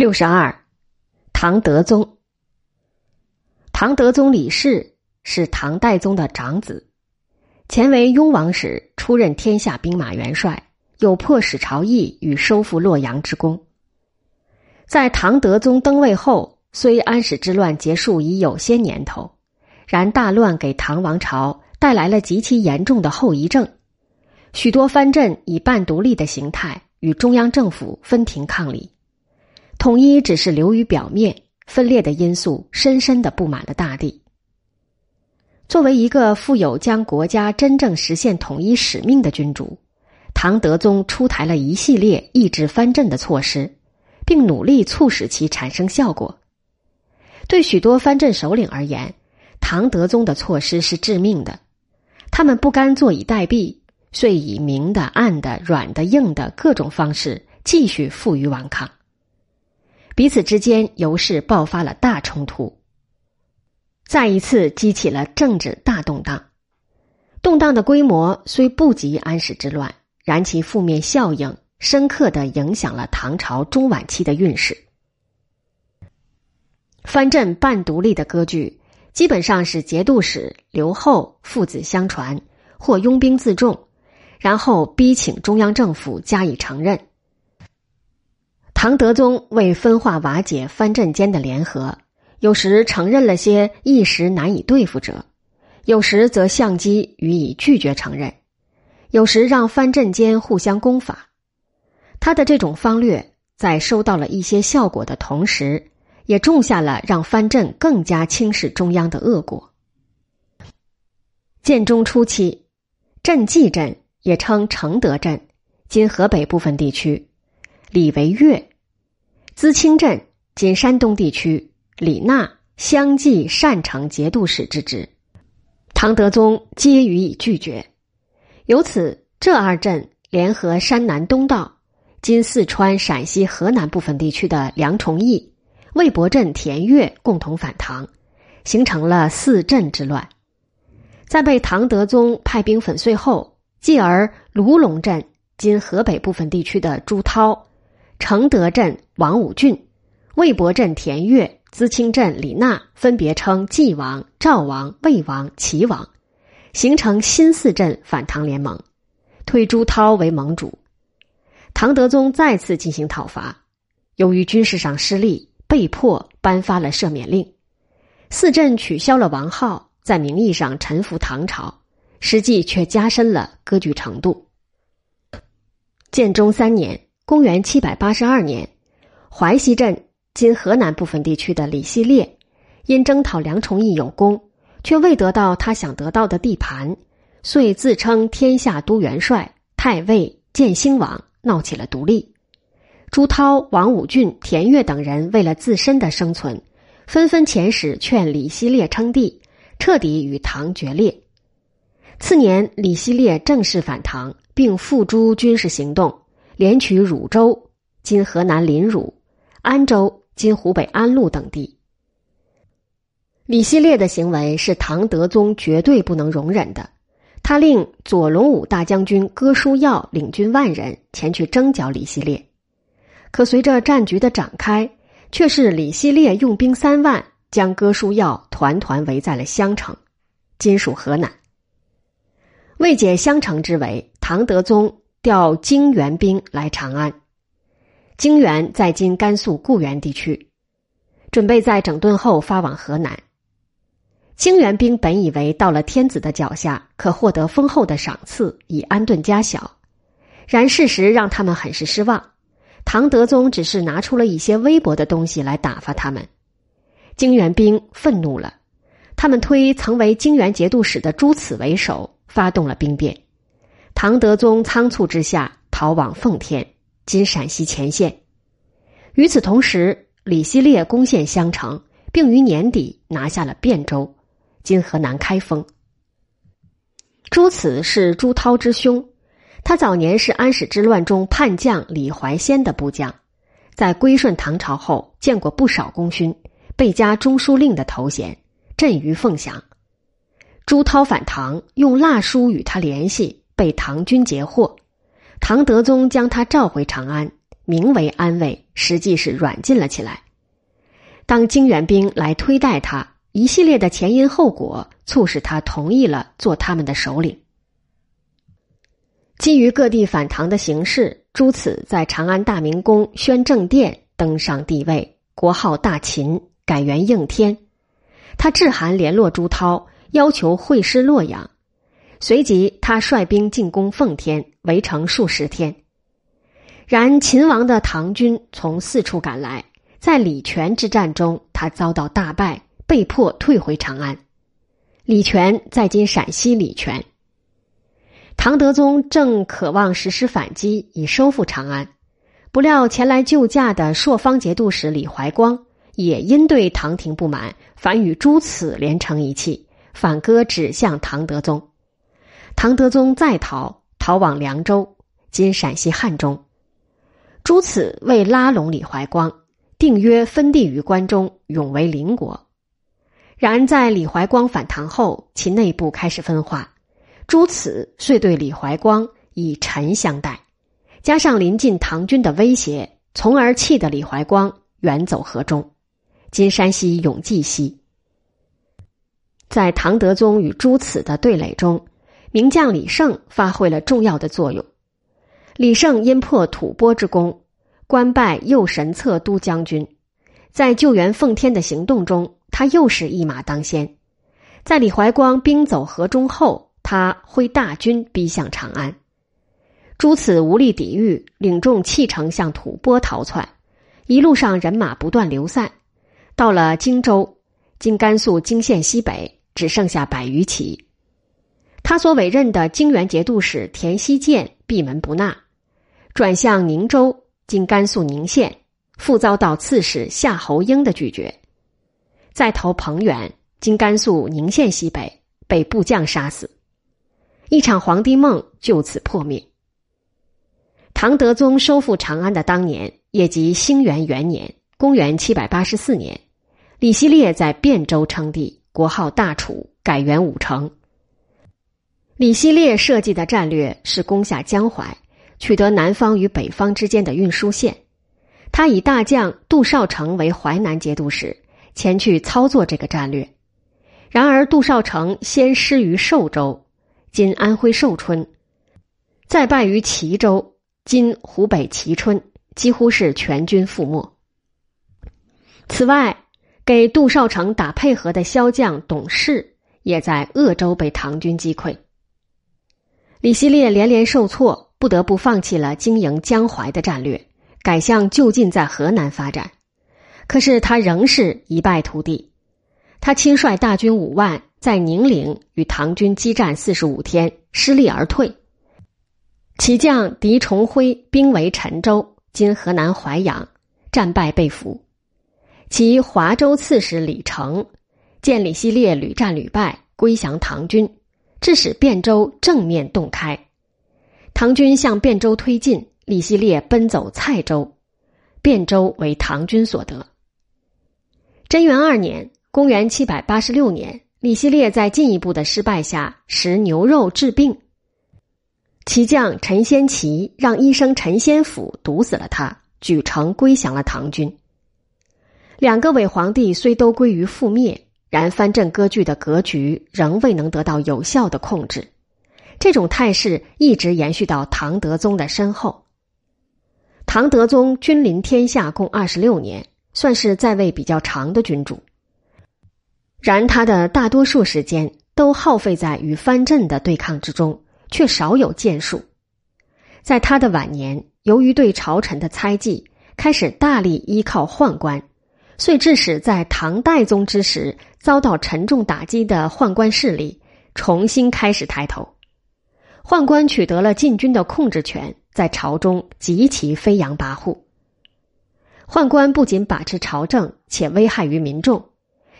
六十二，唐德宗。唐德宗李氏是唐代宗的长子，前为雍王时出任天下兵马元帅，有迫使朝议与收复洛阳之功。在唐德宗登位后，虽安史之乱结束已有些年头，然大乱给唐王朝带来了极其严重的后遗症，许多藩镇以半独立的形态与中央政府分庭抗礼。统一只是流于表面，分裂的因素深深的布满了大地。作为一个富有将国家真正实现统一使命的君主，唐德宗出台了一系列抑制藩镇的措施，并努力促使其产生效果。对许多藩镇首领而言，唐德宗的措施是致命的，他们不甘坐以待毙，遂以明的、暗的、软的、硬的各种方式继续负隅顽抗。彼此之间由是爆发了大冲突，再一次激起了政治大动荡。动荡的规模虽不及安史之乱，然其负面效应深刻的影响了唐朝中晚期的运势。藩镇半独立的割据，基本上是节度使刘后父子相传，或拥兵自重，然后逼请中央政府加以承认。唐德宗为分化瓦解藩镇间的联合，有时承认了些一时难以对付者，有时则相机予以拒绝承认，有时让藩镇间互相攻伐。他的这种方略在收到了一些效果的同时，也种下了让藩镇更加轻视中央的恶果。建中初期，镇济镇也称承德镇，今河北部分地区，李为越。资清镇今山东地区，李纳相继擅承节度使之职，唐德宗皆予以拒绝。由此，这二镇联合山南东道（今四川、陕西、河南部分地区）的梁崇义、魏博镇田悦共同反唐，形成了四镇之乱。在被唐德宗派兵粉碎后，继而卢龙镇（今河北部分地区）的朱涛。承德镇王武俊、魏博镇田悦、淄青镇李纳分别称晋王、赵王、魏王、齐王，形成新四镇反唐联盟，推朱涛为盟主。唐德宗再次进行讨伐，由于军事上失利，被迫颁发了赦免令。四镇取消了王号，在名义上臣服唐朝，实际却加深了割据程度。建中三年。公元七百八十二年，淮西镇（今河南部分地区）的李希烈，因征讨梁崇义有功，却未得到他想得到的地盘，遂自称天下都元帅、太尉、建兴王，闹起了独立。朱涛、王武俊、田悦等人为了自身的生存，纷纷遣使劝李希烈称帝，彻底与唐决裂。次年，李希烈正式反唐，并付诸军事行动。连取汝州（今河南临汝）、安州（今湖北安陆）等地。李希烈的行为是唐德宗绝对不能容忍的。他令左龙武大将军哥舒耀领军万人前去征剿李希烈，可随着战局的展开，却是李希烈用兵三万，将哥舒耀团团围在了襄城（今属河南）。为解襄城之围，唐德宗。调泾原兵来长安，泾原在今甘肃固原地区，准备在整顿后发往河南。泾原兵本以为到了天子的脚下可获得丰厚的赏赐，以安顿家小，然事实让他们很是失望。唐德宗只是拿出了一些微薄的东西来打发他们，泾原兵愤怒了，他们推曾为泾原节度使的朱此为首，发动了兵变。唐德宗仓促之下逃往奉天（今陕西前线）。与此同时，李希烈攻陷襄城，并于年底拿下了汴州（今河南开封）。朱此是朱涛之兄，他早年是安史之乱中叛将李怀仙的部将，在归顺唐朝后见过不少功勋，被加中书令的头衔，镇于凤翔。朱涛反唐，用蜡书与他联系。被唐军截获，唐德宗将他召回长安，名为安慰，实际是软禁了起来。当金元兵来推戴他，一系列的前因后果促使他同意了做他们的首领。基于各地反唐的形势，朱此在长安大明宫宣政殿登上帝位，国号大秦，改元应天。他致函联络朱涛，要求会师洛阳。随即，他率兵进攻奉天，围城数十天。然秦王的唐军从四处赶来，在李全之战中，他遭到大败，被迫退回长安。李全在今陕西礼泉。唐德宗正渴望实施反击，以收复长安，不料前来救驾的朔方节度使李怀光也因对唐廷不满，反与朱此连成一气，反戈指向唐德宗。唐德宗再逃，逃往凉州（今陕西汉中）。朱此为拉拢李怀光，定约分地于关中，永为邻国。然在李怀光反唐后，其内部开始分化。朱此遂对李怀光以臣相待，加上临近唐军的威胁，从而气得李怀光远走河中（今山西永济西）。在唐德宗与朱此的对垒中。名将李胜发挥了重要的作用。李胜因破吐蕃之功，官拜右神策都将军。在救援奉天的行动中，他又是一马当先。在李怀光兵走河中后，他挥大军逼向长安。诸此无力抵御，领众弃城向吐蕃逃窜。一路上人马不断流散，到了荆州（今甘肃荆县西北），只剩下百余骑。他所委任的泾原节度使田希建闭门不纳，转向宁州（今甘肃宁县），复遭到刺史夏侯婴的拒绝。再投彭原（今甘肃宁县西北），被部将杀死。一场皇帝梦就此破灭。唐德宗收复长安的当年，也即兴元元年（公元七百八十四年），李希烈在汴州称帝，国号大楚，改元武成。李希烈设计的战略是攻下江淮，取得南方与北方之间的运输线。他以大将杜少成为淮南节度使，前去操作这个战略。然而，杜少成先失于寿州（今安徽寿春），再败于齐州（今湖北蕲春），几乎是全军覆没。此外，给杜少成打配合的骁将董事也在鄂州被唐军击溃。李希烈连连受挫，不得不放弃了经营江淮的战略，改向就近在河南发展。可是他仍是一败涂地。他亲率大军五万，在宁陵与唐军激战四十五天，失利而退。其将狄崇辉兵围陈州（今河南淮阳），战败被俘。其华州刺史李成见李希烈屡战屡败，归降唐军。致使汴州正面洞开，唐军向汴州推进，李希烈奔走蔡州，汴州为唐军所得。贞元二年（公元七百八十六年），李希烈在进一步的失败下食牛肉治病，其将陈先奇让医生陈先甫毒死了他，举城归降了唐军。两个伪皇帝虽都归于覆灭。然藩镇割据的格局仍未能得到有效的控制，这种态势一直延续到唐德宗的身后。唐德宗君临天下共二十六年，算是在位比较长的君主。然他的大多数时间都耗费在与藩镇的对抗之中，却少有建树。在他的晚年，由于对朝臣的猜忌，开始大力依靠宦官。遂致使在唐代宗之时遭到沉重打击的宦官势力重新开始抬头，宦官取得了禁军的控制权，在朝中极其飞扬跋扈。宦官不仅把持朝政，且危害于民众，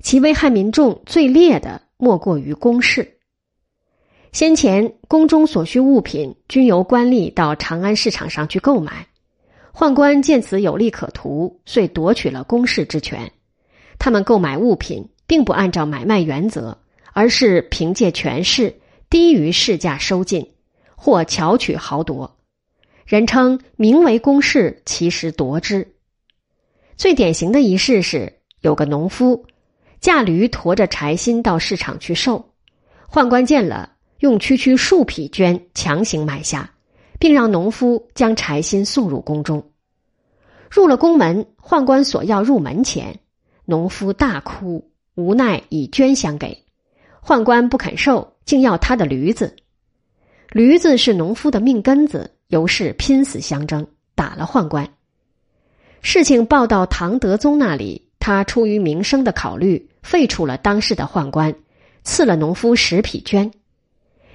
其危害民众最烈的莫过于宫室。先前宫中所需物品均由官吏到长安市场上去购买。宦官见此有利可图，遂夺取了公事之权。他们购买物品，并不按照买卖原则，而是凭借权势低于市价收进，或巧取豪夺。人称名为公事，其实夺之。最典型的一事是，有个农夫驾驴驮着柴薪到市场去售，宦官见了，用区区数匹绢强行买下，并让农夫将柴薪送入宫中。入了宫门，宦官索要入门前，农夫大哭，无奈以绢相给，宦官不肯受，竟要他的驴子。驴子是农夫的命根子，由是拼死相争，打了宦官。事情报到唐德宗那里，他出于名声的考虑，废除了当时的宦官，赐了农夫十匹绢。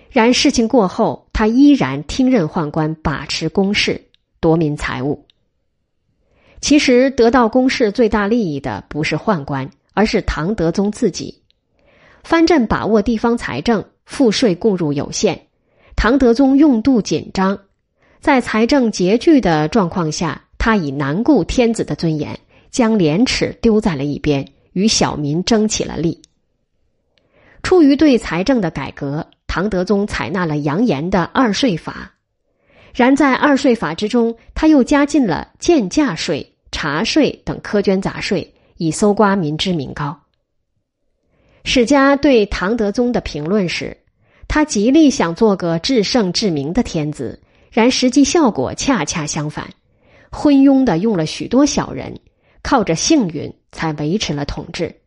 然事情过后，他依然听任宦官把持公事，夺民财物。其实得到公事最大利益的不是宦官，而是唐德宗自己。藩镇把握地方财政，赋税供入有限。唐德宗用度紧张，在财政拮据的状况下，他以难顾天子的尊严，将廉耻丢在了一边，与小民争起了利。出于对财政的改革，唐德宗采纳了杨炎的二税法，然在二税法之中，他又加进了贱价税、茶税等苛捐杂税，以搜刮民脂民膏。史家对唐德宗的评论是。他极力想做个至圣至明的天子，然实际效果恰恰相反，昏庸的用了许多小人，靠着幸运才维持了统治。